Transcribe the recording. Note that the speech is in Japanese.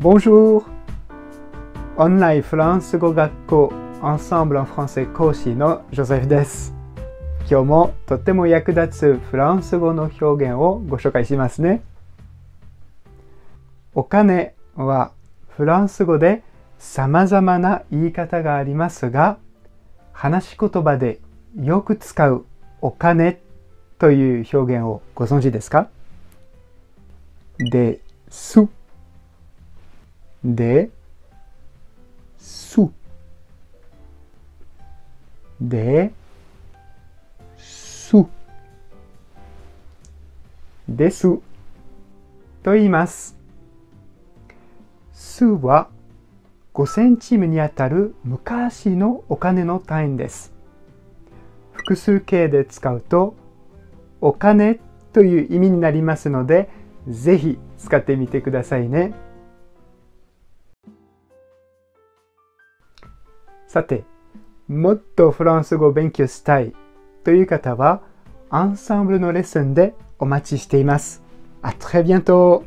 Bonjour! オンラインフランス語学校 Ensemble en français 講師のジョゼフです。今日もとっても役立つフランス語の表現をご紹介しますね。お金はフランス語で様々な言い方がありますが、話し言葉でよく使うお金という表現をご存知ですか？です。で、す。で、す。です。と言います。すは5センチにあたる昔のお金の単位です。複数形で使うとお金という意味になりますので、ぜひ使ってみてくださいね。さて、もっとフランス語を勉強したいという方は、アンサンブルのレッスンでお待ちしています。あ、très bientôt!